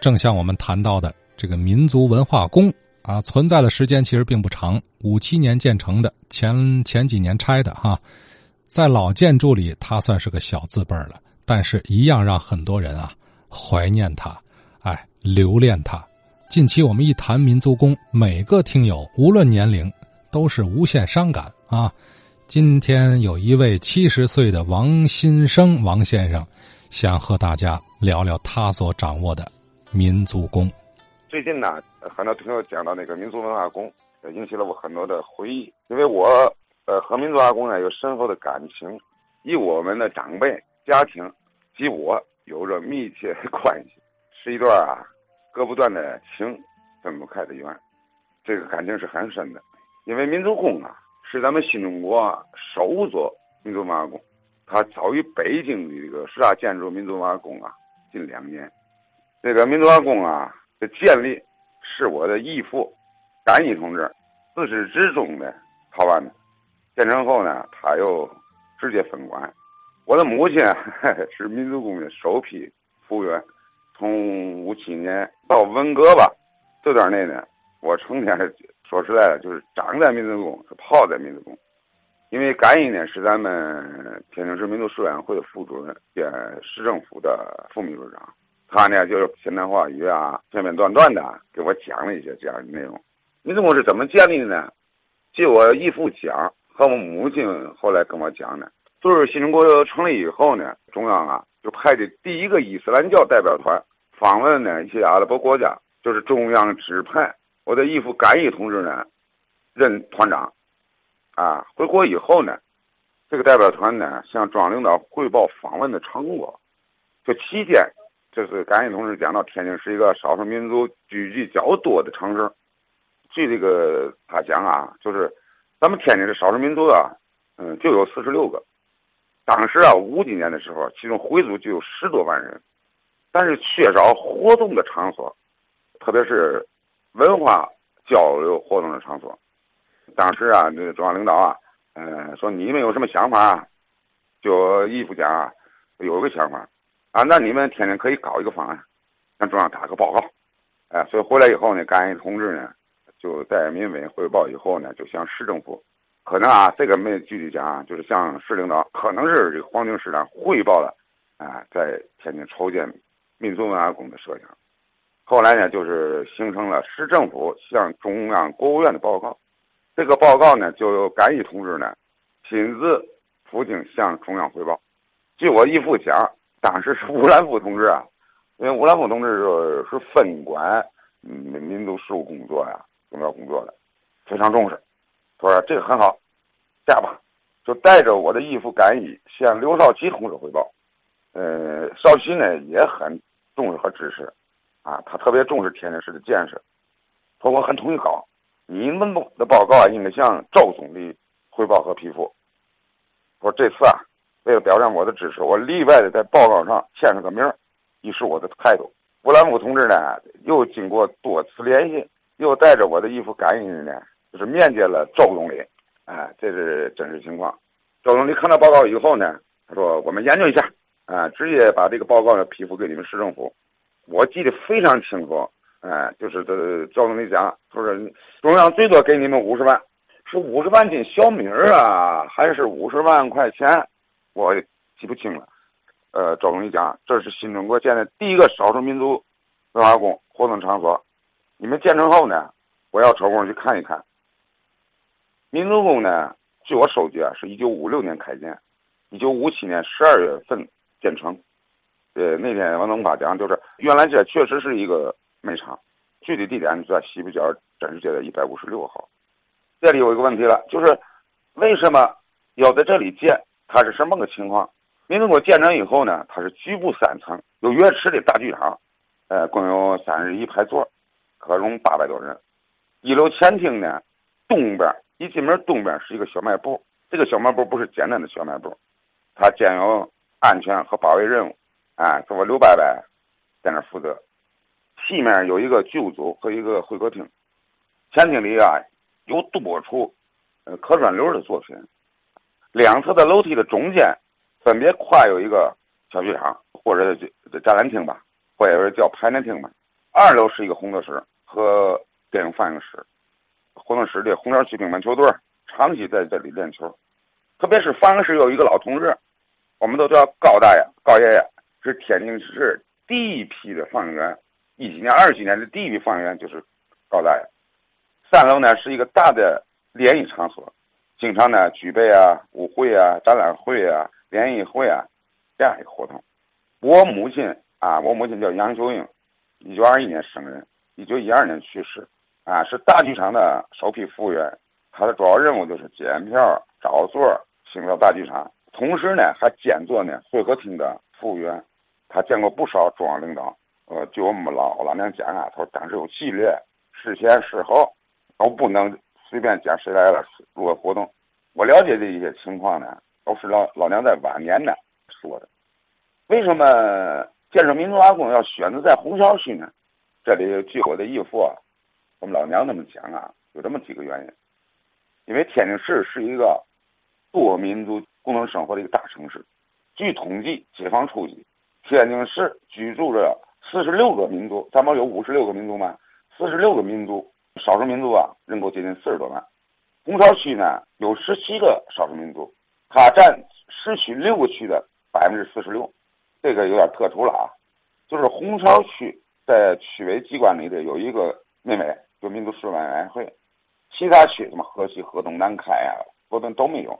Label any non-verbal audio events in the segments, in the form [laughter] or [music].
正像我们谈到的这个民族文化宫啊，存在的时间其实并不长，五七年建成的，前前几年拆的哈，在老建筑里，它算是个小字辈了，但是一样让很多人啊怀念它，哎，留恋它。近期我们一谈民族宫，每个听友无论年龄都是无限伤感啊。今天有一位七十岁的王新生王先生，想和大家聊聊他所掌握的民族宫。最近呢，很多朋友讲到那个民族文化宫，引起了我很多的回忆。因为我呃和民族文化宫呢有深厚的感情，与我们的长辈、家庭及我有着密切的关系，是一段啊割不断的情，分不开的缘。这个感情是很深的，因为民族宫啊。是咱们新中国首座民族文化宫，它早于北京的这个十大建筑民族文化宫啊近两年。这个民族化宫啊的建立，是我的义父甘义同志自始至终的操办的。建成后呢，他又直接分管。我的母亲 [laughs] 是民族宫的首批服务员，从五七年到文革吧这段内呢，我成天。说实在的，就是长在民族宫，是泡在民族宫。因为甘义呢是咱们天津市民族事委员会副主任兼市政府的副秘书长，他呢就是现代话语啊，片片段段的给我讲了一些这样的内容。民族宫是怎么建立的呢？据我义父讲和我母亲后来跟我讲的，就是新中国成立以后呢，中央啊就派的第一个伊斯兰教代表团访问呢一些阿拉伯国家，就是中央指派。我的义父甘义同志呢，任团长，啊，回国以后呢，这个代表团呢向中央领导汇报访问的成果。这期间，就是甘义同志讲到，天津是一个少数民族聚集较多的城市。据这个他讲啊，就是咱们天津的少数民族啊，嗯，就有四十六个。当时啊，五几年的时候，其中回族就有十多万人，但是缺少活动的场所，特别是。文化交流活动的场所，当时啊，那个中央领导啊，嗯，说你们有什么想法？就义父讲啊，有个想法，啊，那你们天天可以搞一个方案，向中央打个报告，哎，所以回来以后呢，甘义同志呢，就在民委汇报以后呢，就向市政府，可能啊，这个没具体讲啊，就是向市领导，可能是这个黄金市长汇报了，啊，在天津筹建民族文化宫的设想。后来呢，就是形成了市政府向中央国务院的报告，这个报告呢，就由甘义同志呢亲自赴京向中央汇报。据我义父讲，当时是吴兰夫同志啊，因为吴兰夫同志是是分管民民族事务工作呀、重要工作的，非常重视。他说这个很好，这样吧，就带着我的义父甘义向刘少奇同志汇报。呃，少奇呢也很重视和支持。啊，他特别重视天津市的建设，说我很同意搞。你们的报告啊，应该向赵总理汇报和批复。说这次啊，为了表现我的支持，我例外的在报告上签了个名，以示我的态度。乌兰夫同志呢，又经过多次联系，又带着我的一副感应呢，就是面见了赵总理。哎，这是真实情况。赵总理看到报告以后呢，他说我们研究一下，啊，直接把这个报告呢批复给你们市政府。我记得非常清楚，哎，就是这赵总理讲，他说中央最多给你们五十万，是五十万斤小米儿啊，还是五十万块钱，我也记不清了。呃，赵总理讲，这是新中国建的第一个少数民族文化宫活动场所，你们建成后呢，我要抽空去看一看。民族宫呢，据我收集啊，是一九五六年开建，一九五七年十二月份建成。呃，那天王东发讲，就是原来这确实是一个煤厂，具体地点就在西北角真实街的一百五十六号。这里有一个问题了，就是为什么要在这里建？它是什么个情况？民族宫建成以后呢，它是局部三层，有跃池的大剧场，呃，共有三十一排座，可容八百多人。一楼前厅呢，东边一进门东边是一个小卖部，这个小卖部不是简单的小卖部，它兼有安全和保卫任务。哎，是我刘伯伯在那负责。西面有一个剧务组和一个会客厅，前厅里啊有多处呃可转流的作品。两侧的楼梯的中间分别跨有一个小剧场，或者这展览厅吧，或者是叫排练厅吧。二楼是一个工作室和电影放映室，活动室里红桥区乒乓球队长期在这里练球，特别是放映室有一个老同志，我们都叫高大爷、高爷爷，是天津市第一批的放映员，一几年、二几年的第一批放映员就是高大爷。三楼呢是一个大的联谊场所，经常呢举办啊舞会啊、展览会啊、联谊会啊这样一个活动。我母亲啊，我母亲叫杨秀英，一九二一年生人，一九一二年去世，啊，是大剧场的首批服务员。他的主要任务就是检票、找座、清扫大剧场，同时呢还兼做呢会客厅的服务员。他见过不少中央领导。呃，据我们老老娘讲啊，他说当时有纪律，事前事后都不能随便讲谁来了做个活动。我了解的一些情况呢，都是老老娘在晚年呢说的。为什么建设民族阿公要选择在红桥区呢？这里据我的义父，啊我们老娘那么讲啊，有这么几个原因。因为天津市是一个多民族共同生活的一个大城市。据统计，解放初期，天津市居住着四十六个民族，咱们有五十六个民族嘛，四十六个民族，少数民族啊，人口接近四十多万。红桥区呢有十七个少数民族，它占市区六个区的百分之四十六。这个有点特殊了啊，就是红桥区在区委机关里的有一个内委，就民族事务委员会，其他区什么河西、河东、南开啊，河东都没有，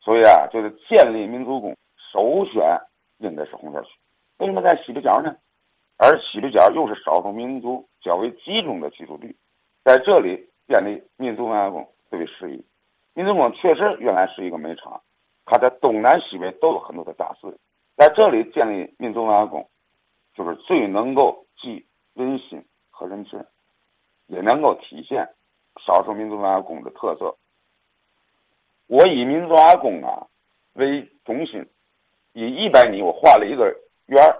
所以啊，就是建立民族宫首选应该是红桥区。为什么在西北角呢？而西北角又是少数民族较为集中的居住地，在这里建立民族文化宫最为适宜。民族宫确实原来是一个煤厂，它在东南西北都有很多的大寺。在这里建立民族文化宫，就是最能够集人心和人情，也能够体现少数民族文化宫的特色。我以民族文化宫啊为中心，以一百米我画了一个圆儿，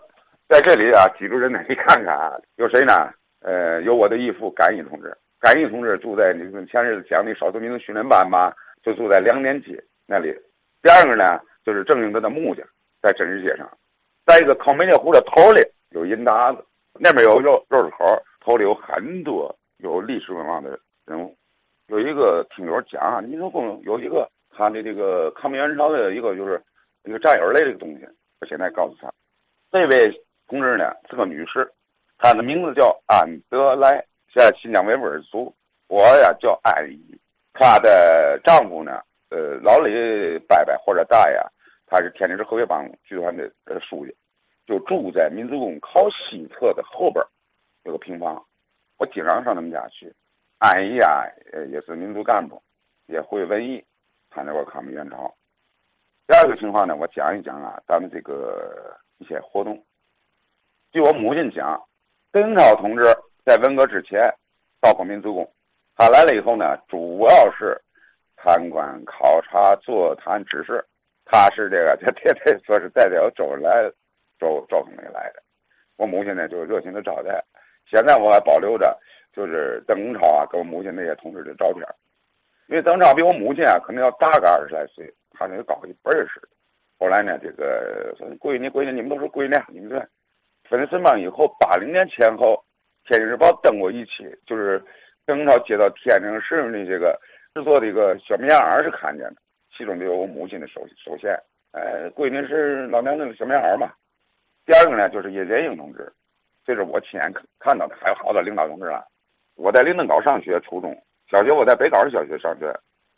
在这里啊，记住人呢，你看看啊，有谁呢？呃，有我的义父甘义同志，甘义同志住在你们前日子讲的少数民族训练班嘛，就住在两年街那里。第二个呢，就是郑英德的木匠。在真实街上，在一个康梅列湖的头里有银达子，那边有肉肉口，头里有很多有历史文化的人物。有一个听友讲啊，民族宫有一个他的这个抗美援朝的一个就是一个战友类的东西。我现在告诉他，这位同志呢是个女士，她的名字叫安德莱，在新疆维吾尔族。我呀叫安姨，她的丈夫呢，呃，老李伯伯或者大爷。他是天津市河北帮剧团的呃书记，就住在民族宫靠西侧的后边有个平房，我经常上他们家去。安姨啊，呃，也是民族干部，也会文艺，参加过抗美援朝。第二个情况呢，我讲一讲啊，咱们这个一些活动。据我母亲讲，邓颖超同志在文革之前到过民族宫，他来了以后呢，主要是参观、考察、座谈、指示。他是这个，[laughs] 他他他说是代表周恩来、周周总理来的。我母亲呢就热情的招待。现在我还保留着，就是邓颖超啊跟我母亲那些同志的照片。因为邓超比我母亲啊可能要大个二十来岁，他那个高一辈儿似的。后来呢，这个闺女闺女，你们都是闺女，你们这分了身帮以后，八零年前后，《天津日报》登过一期，就是邓颖超接到天津市的这个制作的一个小棉袄是看见的。其中就有我母亲的手手线，呃，闺女是老娘的小棉袄嘛。第二个呢，就是叶剑英同志，这是我亲眼看到的。还有好多领导同志啊。我在林登高上学，初中小学我在北高小学上学，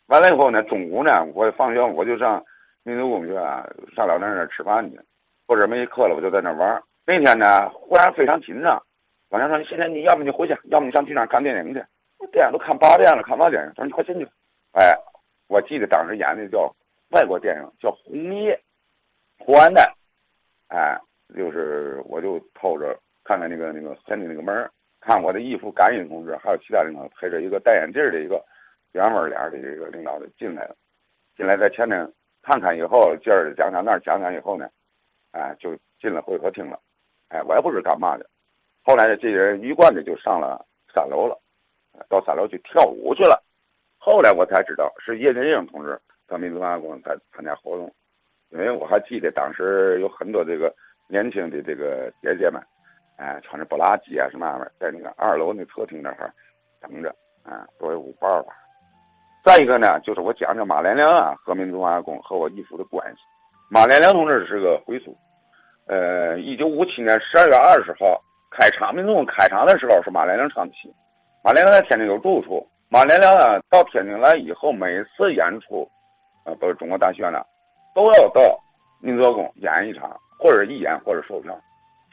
完了以后呢，中午呢，我放学我就上民族宫去啊，上老娘那儿吃饭去，或者没课了，我就在那玩。那天呢，忽然非常紧张，老娘说：“你现在你要么你回去，要么你上剧场看电影去。”电影都看八遍了，看啥电影？他说：“你快进去。”哎。我记得当时演的叫外国电影，叫《红叶》，胡安的，哎，就是我就偷着看看那个那个前的那个门看我的义父甘英同志，还有其他领导陪着一个戴眼镜的一个圆纹脸的一个领导的进来了，进来在前面看看以后，这儿讲讲那儿讲讲以后呢，哎，就进了会客厅了，哎，我也不知干嘛的，后来呢，这些人一贯的就上了三楼了，到三楼去跳舞去了。后来我才知道是叶剑英同志到民族文化宫参参加活动，因为我还记得当时有很多这个年轻的这个姐姐们，哎，穿着布拉吉啊什么玩意，在那个二楼那客厅那儿等着，啊，作为舞伴吧。再一个呢，就是我讲讲马连良啊和民族文化宫和我义父的关系。马连良同志是个回族，呃，一九五七年十二月二十号开场，民族宫开场的时候是马连良唱戏。马连良在天津有住处，马连良啊到天津来以后，每次演出，呃，不是中国大剧院了，都要到民族宫演一场，或者一演或者售票。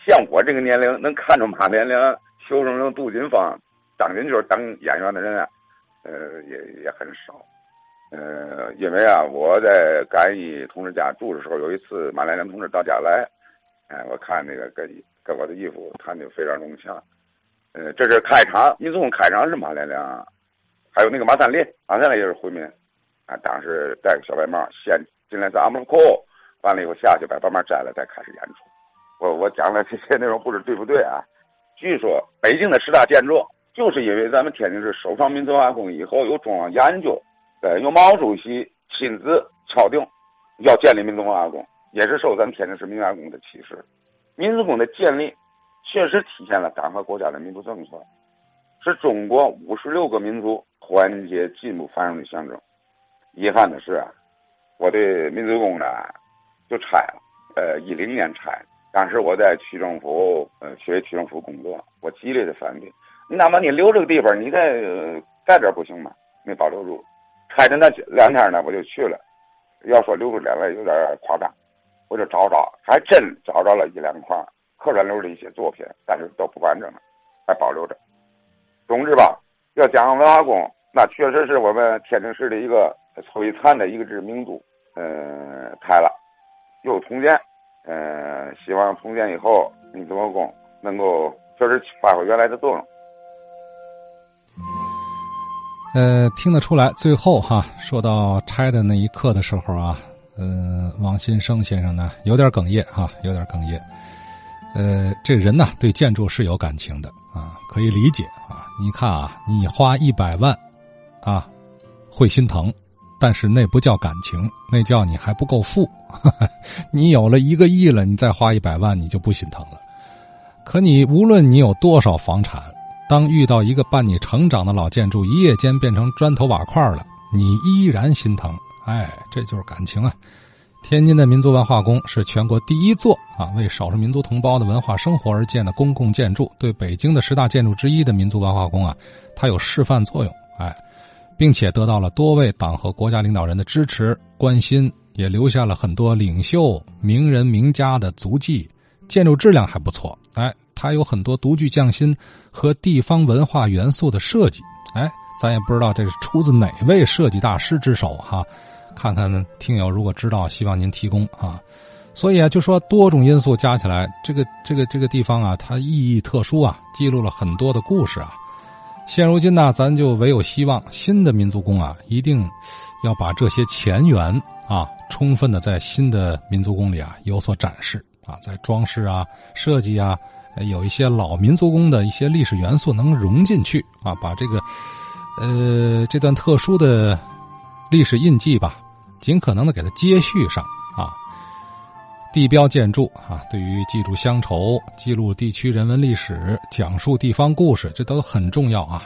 像我这个年龄能看着马连良、邱生生、杜金芳当年就是当演员的人啊。呃，也也很少，呃，因为啊，我在甘义同志家住的时候，有一次马连良同志到家来，哎，我看那个跟跟我的衣服谈的非常融洽，呃，这是开场，民族开场是马连良，还有那个马三立，马三立也是回民，啊，当时戴个小白帽，先进来咱们库，完了以后下去把白帽摘了，再开始演出。我我讲的这些内容不知对不对啊？据说北京的十大建筑。就是因为咱们天津市首创民族文化宫以后，有中央研究，呃，由毛主席亲自敲定要建立民族文化宫，也是受咱天津市民族文化宫的启示。民族宫的建立，确实体现了党和国家的民族政策，是中国五十六个民族团结进步繁荣的象征。遗憾的是啊，我的民族宫呢就拆了，呃，一零年拆，当时我在区政府，呃，学区政府工作，我激烈的反对。你哪怕你留这个地方，你再盖点不行吗？没保留住，拆的那两天呢，我就去了。要说留出来了，有点夸张，我就找找，还真找着了一两块客专留的一些作品，但是都不完整了，还保留着。总之吧，要讲文化宫，那确实是我们天津市的一个璀璨的一个知名度。嗯，开了，又重建，嗯，希望重建以后民族宫能够确实发挥原来的作用。呃，听得出来，最后哈说到拆的那一刻的时候啊，呃，王新生先生呢有点哽咽哈，有点哽咽。呃，这人呢对建筑是有感情的啊，可以理解啊。你看啊，你花一百万，啊，会心疼，但是那不叫感情，那叫你还不够富。[laughs] 你有了一个亿了，你再花一百万，你就不心疼了。可你无论你有多少房产。当遇到一个伴你成长的老建筑一夜间变成砖头瓦块了，你依然心疼。哎，这就是感情啊！天津的民族文化宫是全国第一座啊，为少数民族同胞的文化生活而建的公共建筑。对北京的十大建筑之一的民族文化宫啊，它有示范作用。哎，并且得到了多位党和国家领导人的支持关心，也留下了很多领袖、名人、名家的足迹。建筑质量还不错。哎。它有很多独具匠心和地方文化元素的设计，哎，咱也不知道这是出自哪位设计大师之手哈。看看呢听友如果知道，希望您提供啊。所以啊，就说多种因素加起来，这个这个这个地方啊，它意义特殊啊，记录了很多的故事啊。现如今呢，咱就唯有希望新的民族宫啊，一定要把这些前缘啊，充分的在新的民族宫里啊有所展示啊，在装饰啊、设计啊。有一些老民族宫的一些历史元素能融进去啊，把这个，呃，这段特殊的历史印记吧，尽可能的给它接续上啊。地标建筑啊，对于记住乡愁、记录地区人文历史、讲述地方故事，这都很重要啊。